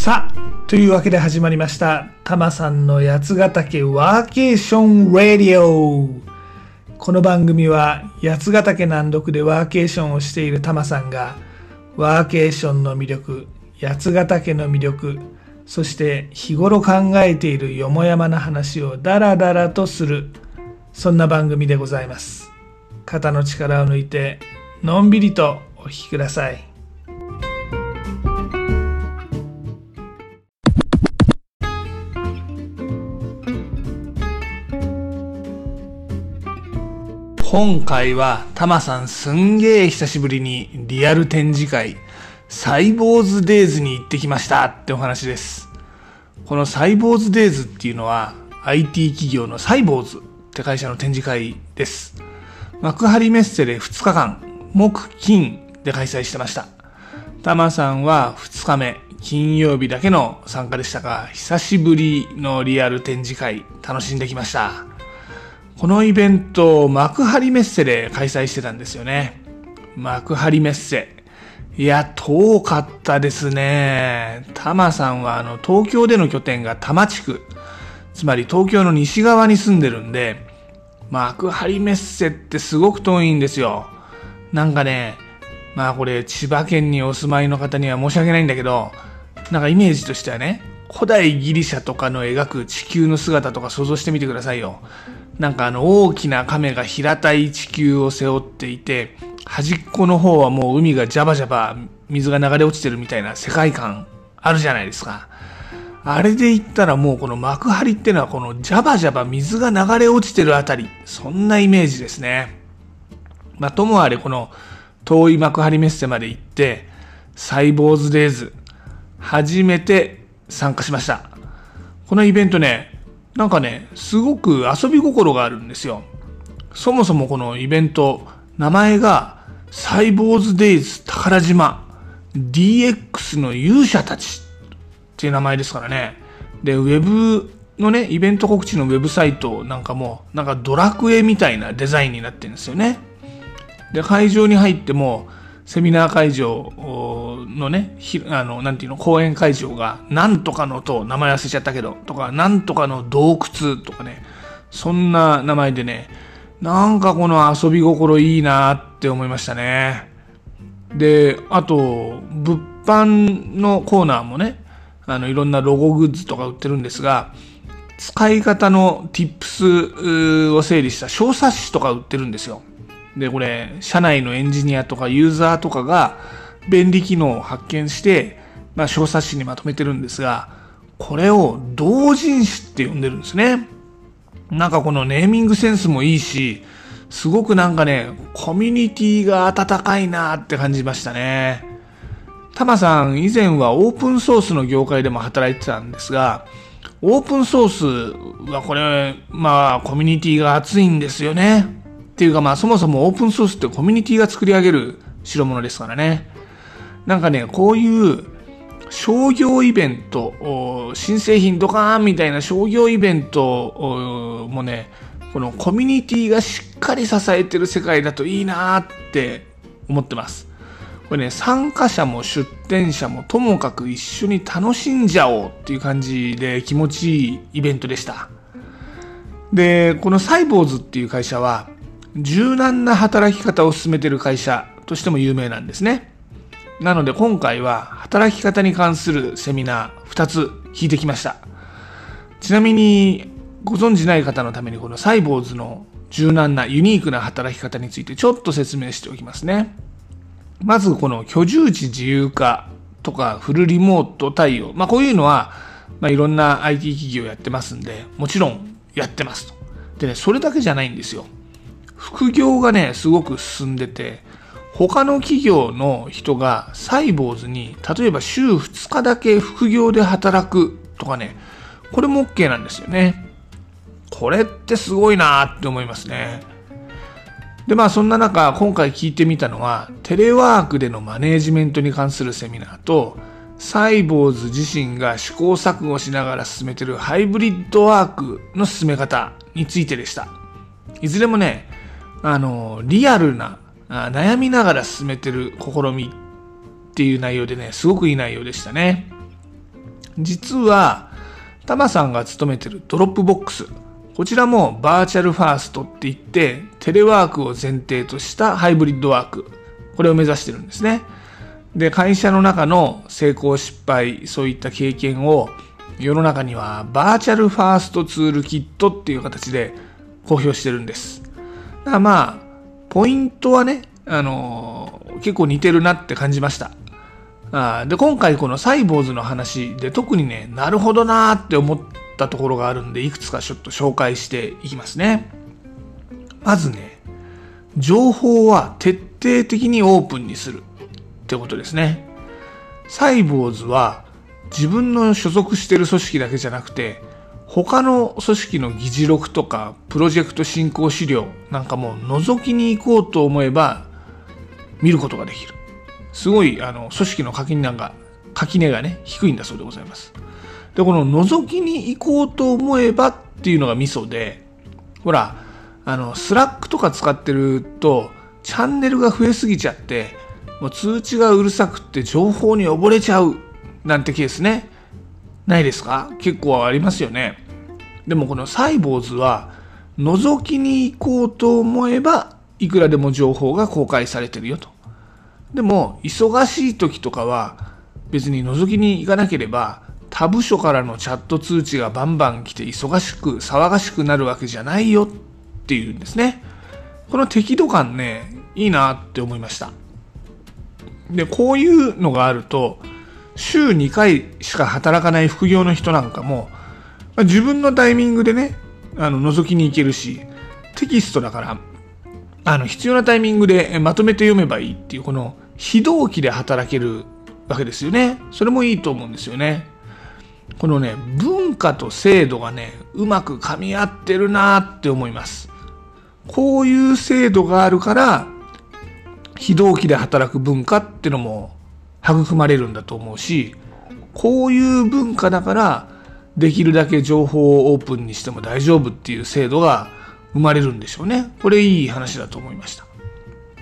さあ、というわけで始まりました。タマさんの八ヶ岳ワーケーションラディオ。この番組は八ヶ岳南麓でワーケーションをしているタマさんがワーケーションの魅力、八ヶ岳の魅力、そして日頃考えているよもやまな話をダラダラとする、そんな番組でございます。肩の力を抜いてのんびりとお聞きください。今回はタマさんすんげえ久しぶりにリアル展示会サイボーズデイズに行ってきましたってお話です。このサイボーズデイズっていうのは IT 企業のサイボーズって会社の展示会です。幕張メッセで2日間、木金で開催してました。タマさんは2日目、金曜日だけの参加でしたが、久しぶりのリアル展示会楽しんできました。このイベント、幕張メッセで開催してたんですよね。幕張メッセ。いや、遠かったですね。タマさんは、あの、東京での拠点が多摩地区。つまり東京の西側に住んでるんで、幕張メッセってすごく遠いんですよ。なんかね、まあこれ千葉県にお住まいの方には申し訳ないんだけど、なんかイメージとしてはね、古代ギリシャとかの描く地球の姿とか想像してみてくださいよ。なんかあの大きな亀が平たい地球を背負っていて、端っこの方はもう海がジャバジャバ水が流れ落ちてるみたいな世界観あるじゃないですか。あれで言ったらもうこの幕張ってのはこのジャバジャバ水が流れ落ちてるあたり、そんなイメージですね。まあともあれこの遠い幕張メッセまで行って、サイボーズデイズ、初めて参加しました。このイベントね、なんかね、すごく遊び心があるんですよ。そもそもこのイベント、名前がサイボーズデイズ宝島 DX の勇者たちっていう名前ですからね。で、ウェブのね、イベント告知のウェブサイトなんかも、なんかドラクエみたいなデザインになってるんですよね。で、会場に入っても、セミナー会場のね、ひあの、なんていうの、講演会場が、なんとかのと、名前忘れちゃったけど、とか、なんとかの洞窟とかね、そんな名前でね、なんかこの遊び心いいなって思いましたね。で、あと、物販のコーナーもね、あの、いろんなロゴグッズとか売ってるんですが、使い方の tips を整理した小冊子とか売ってるんですよ。で、これ、社内のエンジニアとかユーザーとかが便利機能を発見して、まあ、小冊子にまとめてるんですが、これを同人誌って呼んでるんですね。なんかこのネーミングセンスもいいし、すごくなんかね、コミュニティが温かいなって感じましたね。タマさん以前はオープンソースの業界でも働いてたんですが、オープンソースはこれ、まあコミュニティが熱いんですよね。っていうかまあそもそもオープンソースってコミュニティが作り上げる代物ですからね。なんかね、こういう商業イベント、新製品ドカーンみたいな商業イベントもね、このコミュニティがしっかり支えてる世界だといいなって思ってます。これね、参加者も出展者もともかく一緒に楽しんじゃおうっていう感じで気持ちいいイベントでした。で、このサイボーズっていう会社は、柔軟な働き方を進めている会社としても有名なんですね。なので今回は働き方に関するセミナー2つ聞いてきました。ちなみにご存知ない方のためにこのサイボーズの柔軟なユニークな働き方についてちょっと説明しておきますね。まずこの居住地自由化とかフルリモート対応。まあこういうのは、まあ、いろんな IT 企業やってますんで、もちろんやってますと。でね、それだけじゃないんですよ。副業がね、すごく進んでて、他の企業の人がサイボーズに、例えば週2日だけ副業で働くとかね、これも OK なんですよね。これってすごいなって思いますね。で、まあそんな中、今回聞いてみたのは、テレワークでのマネージメントに関するセミナーと、サイボウズ自身が試行錯誤しながら進めてるハイブリッドワークの進め方についてでした。いずれもね、あの、リアルな、悩みながら進めてる試みっていう内容でね、すごくいい内容でしたね。実は、タマさんが勤めてるドロップボックス。こちらもバーチャルファーストって言って、テレワークを前提としたハイブリッドワーク。これを目指してるんですね。で、会社の中の成功失敗、そういった経験を世の中にはバーチャルファーストツールキットっていう形で公表してるんです。だまあ、ポイントはね、あのー、結構似てるなって感じました。あで、今回このサイボーズの話で特にね、なるほどなーって思ったところがあるんで、いくつかちょっと紹介していきますね。まずね、情報は徹底的にオープンにするってことですね。サイボーズは自分の所属してる組織だけじゃなくて、他の組織の議事録とかプロジェクト進行資料なんかも覗きに行こうと思えば見ることができる。すごい、あの、組織の垣根が、垣根がね、低いんだそうでございます。で、この覗きに行こうと思えばっていうのがミソで、ほら、あの、スラックとか使ってると、チャンネルが増えすぎちゃって、もう通知がうるさくって情報に溺れちゃうなんてケースね。ないですか？結構ありますよね。でもこのサイボウズは、覗きに行こうと思えば、いくらでも情報が公開されてるよと。でも、忙しい時とかは、別に覗きに行かなければ、他部署からのチャット通知がバンバン来て忙しく騒がしくなるわけじゃないよっていうんですね。この適度感ね、いいなって思いました。で、こういうのがあると、週2回しか働かない副業の人なんかも、まあ、自分のタイミングでね、あの、覗きに行けるし、テキストだから、あの、必要なタイミングでまとめて読めばいいっていう、この、非同期で働けるわけですよね。それもいいと思うんですよね。このね、文化と制度がね、うまく噛み合ってるなって思います。こういう制度があるから、非同期で働く文化ってのも育まれるんだと思うし、こういう文化だから、できるだけ情報をオープンにしても大丈夫っていう制度が生まれるんでしょうね。これいい話だと思いました。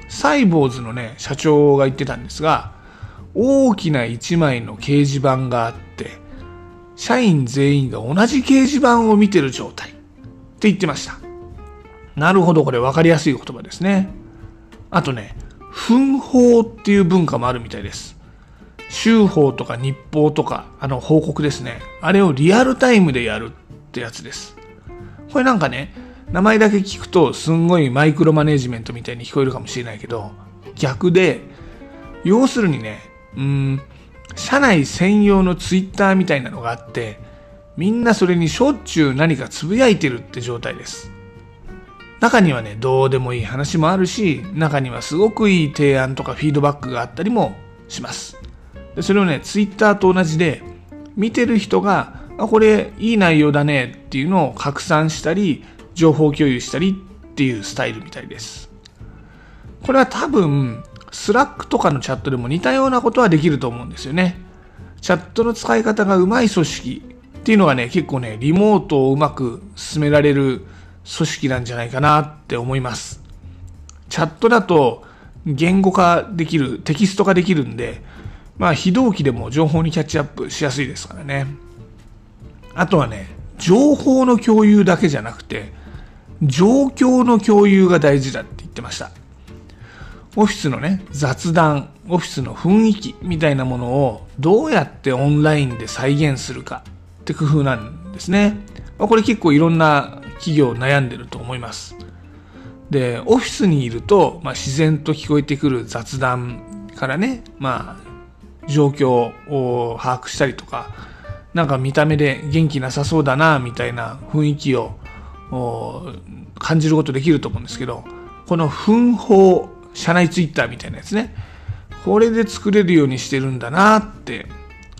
サイボーズのね、社長が言ってたんですが、大きな一枚の掲示板があって、社員全員が同じ掲示板を見てる状態って言ってました。なるほど、これ分かりやすい言葉ですね。あとね、奮法っていう文化もあるみたいです。週報とか日報とか、あの報告ですね。あれをリアルタイムでやるってやつです。これなんかね、名前だけ聞くとすんごいマイクロマネジメントみたいに聞こえるかもしれないけど、逆で、要するにね、うん、社内専用のツイッターみたいなのがあって、みんなそれにしょっちゅう何かつぶやいてるって状態です。中にはね、どうでもいい話もあるし、中にはすごくいい提案とかフィードバックがあったりもします。でそれをね、ツイッターと同じで、見てる人が、あ、これいい内容だねっていうのを拡散したり、情報共有したりっていうスタイルみたいです。これは多分、スラックとかのチャットでも似たようなことはできると思うんですよね。チャットの使い方がうまい組織っていうのはね、結構ね、リモートをうまく進められる組織なんじゃないかなって思います。チャットだと言語化できる、テキスト化できるんで、まあ非同期でも情報にキャッチアップしやすいですからね。あとはね、情報の共有だけじゃなくて、状況の共有が大事だって言ってました。オフィスのね、雑談、オフィスの雰囲気みたいなものをどうやってオンラインで再現するかって工夫なんですね。これ結構いろんな企業悩んでると思います。で、オフィスにいると、まあ、自然と聞こえてくる雑談からね、まあ、状況を把握したりとか、なんか見た目で元気なさそうだな、みたいな雰囲気を感じることできると思うんですけど、この奮法、社内ツイッターみたいなやつね、これで作れるようにしてるんだなって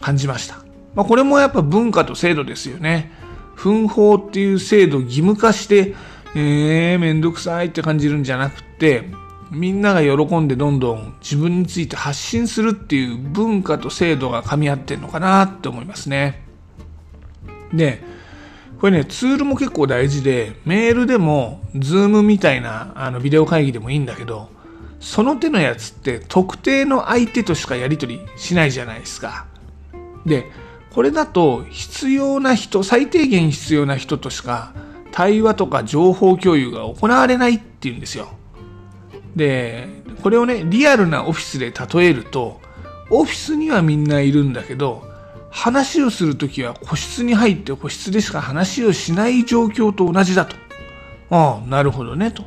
感じました。まあ、これもやっぱ文化と制度ですよね。奮法っていう制度を義務化して、えー、めんどくさいって感じるんじゃなくて、みんなが喜んでどんどん自分について発信するっていう文化と制度が噛み合ってんのかなって思いますね。で、これね、ツールも結構大事で、メールでも、ズームみたいなあのビデオ会議でもいいんだけど、その手のやつって特定の相手としかやり取りしないじゃないですか。で、これだと必要な人、最低限必要な人としか対話とか情報共有が行われないっていうんですよ。で、これをね、リアルなオフィスで例えると、オフィスにはみんないるんだけど、話をするときは個室に入って個室でしか話をしない状況と同じだと。ああ、なるほどね、と。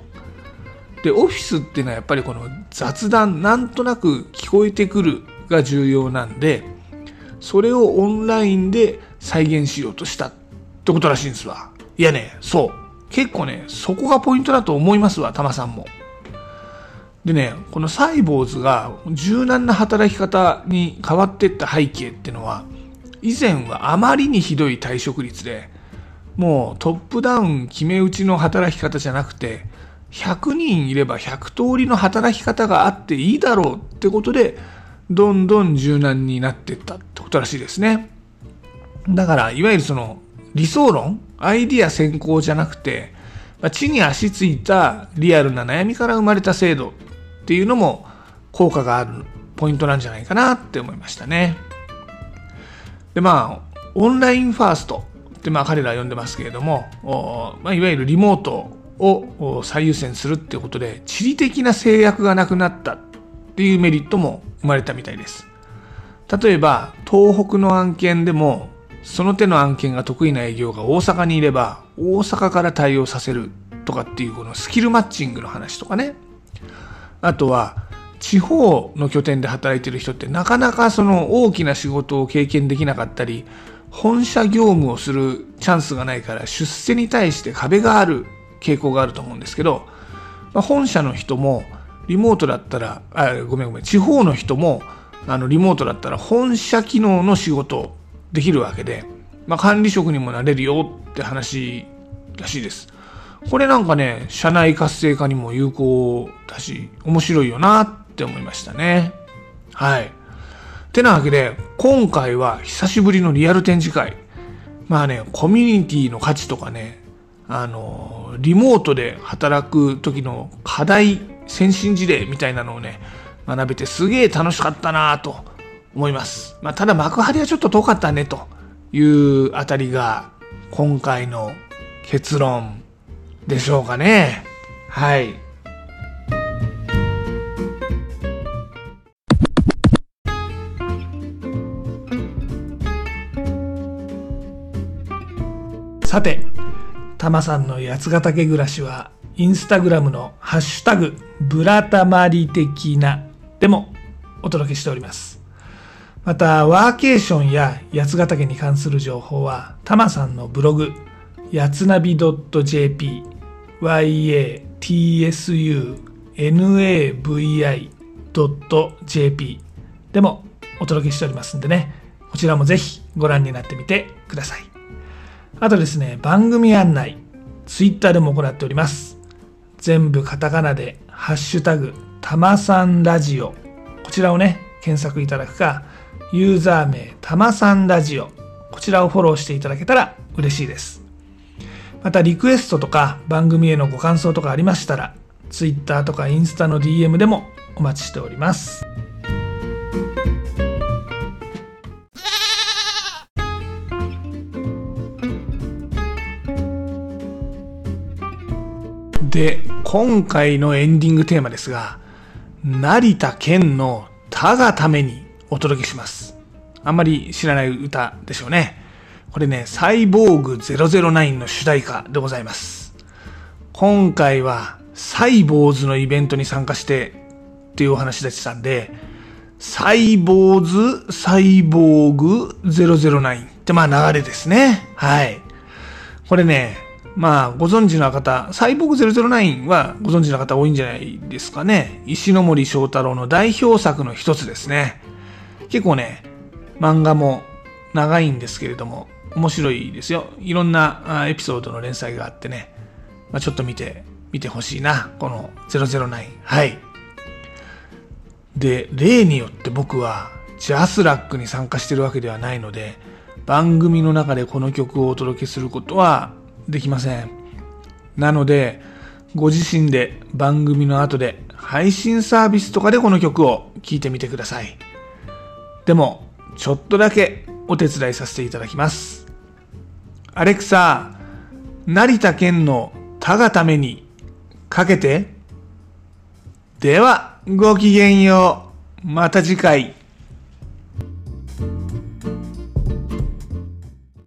で、オフィスっていうのはやっぱりこの雑談、なんとなく聞こえてくるが重要なんで、それをオンラインで再現しようとしたってことらしいんですわ。いやね、そう。結構ね、そこがポイントだと思いますわ、タマさんも。でね、このサイボーズが柔軟な働き方に変わっていった背景っていうのは、以前はあまりにひどい退職率で、もうトップダウン決め打ちの働き方じゃなくて、100人いれば100通りの働き方があっていいだろうってことで、どんどん柔軟になっていったってことらしいですね。だから、いわゆるその理想論アイディア先行じゃなくて、まあ地に足ついたリアルな悩みから生まれた制度っていうのも効果があるポイントなんじゃないかなって思いましたね。で、まあ、オンラインファーストってまあ彼らは呼んでますけれども、まあ、いわゆるリモートを最優先するっていうことで、地理的な制約がなくなったっていうメリットも生まれたみたいです。例えば、東北の案件でも、その手の案件が得意な営業が大阪にいれば、大阪から対応させるとかっていうこのスキルマッチングの話とかね。あとは、地方の拠点で働いてる人ってなかなかその大きな仕事を経験できなかったり、本社業務をするチャンスがないから出世に対して壁がある傾向があると思うんですけど、本社の人もリモートだったら、あ、ごめんごめん、地方の人もあのリモートだったら本社機能の仕事できるわけで、まあ、管理職にもなれるよって話らしいです。これなんかね、社内活性化にも有効だし、面白いよなって思いましたね。はい。てなわけで、今回は久しぶりのリアル展示会。まあね、コミュニティの価値とかね、あの、リモートで働く時の課題、先進事例みたいなのをね、学べてすげえ楽しかったなと思います。まあ、ただ幕張はちょっと遠かったねというあたりが今回の結論でしょうかね。はい。さて、たまさんの八ヶ岳暮らしは、インスタグラムのハッシュタグ、ブラタマリ的なでもお届けしております。また、ワーケーションや八ヶ岳に関する情報は、たまさんのブログ、やつなび .jp、yatsunavi.jp でもお届けしておりますんでね、こちらもぜひご覧になってみてください。あとですね、番組案内、ツイッターでも行っております。全部カタカナで、ハッシュタグ、たまさんラジオ。こちらをね、検索いただくか、ユーザー名、たまさんラジオ。こちらをフォローしていただけたら嬉しいです。また、リクエストとか番組へのご感想とかありましたら、Twitter とかインスタの DM でもお待ちしております。で、今回のエンディングテーマですが、成田健の他がためにお届けします。あんまり知らない歌でしょうね。これね、サイボーグ009の主題歌でございます。今回はサイボーズのイベントに参加してっていうお話でしたんで、サイボーズ、サイボーグ009ってまあ流れですね。はい。これね、まあ、ご存知の方、サイボーグ009はご存知の方多いんじゃないですかね。石森章太郎の代表作の一つですね。結構ね、漫画も長いんですけれども、面白いですよ。いろんなエピソードの連載があってね、まあ、ちょっと見て、見てほしいな。この009。はい。で、例によって僕はジャスラックに参加してるわけではないので、番組の中でこの曲をお届けすることはできません。なので、ご自身で番組の後で配信サービスとかでこの曲を聴いてみてください。でも、ちょっとだけお手伝いさせていただきます。アレクサ、成田健の他がためにかけて。では、ごきげんよう。また次回。